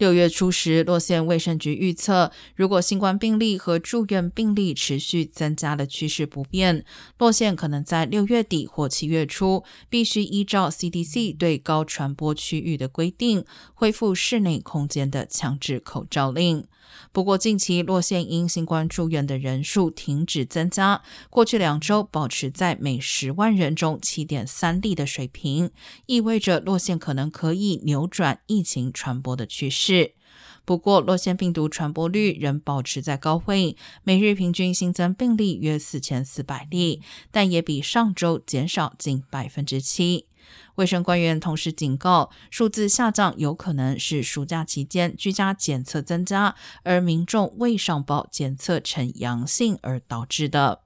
六月初时，洛县卫生局预测，如果新冠病例和住院病例持续增加的趋势不变，洛县可能在六月底或七月初必须依照 CDC 对高传播区域的规定，恢复室内空间的强制口罩令。不过，近期洛县因新冠住院的人数停止增加，过去两周保持在每十万人中七点三例的水平，意味着洛县可能可以扭转疫情传播的趋势。不过，洛县病毒传播率仍保持在高位，每日平均新增病例约四千四百例，但也比上周减少近百分之七。卫生官员同时警告，数字下降有可能是暑假期间居家检测增加，而民众未上报检测呈阳性而导致的。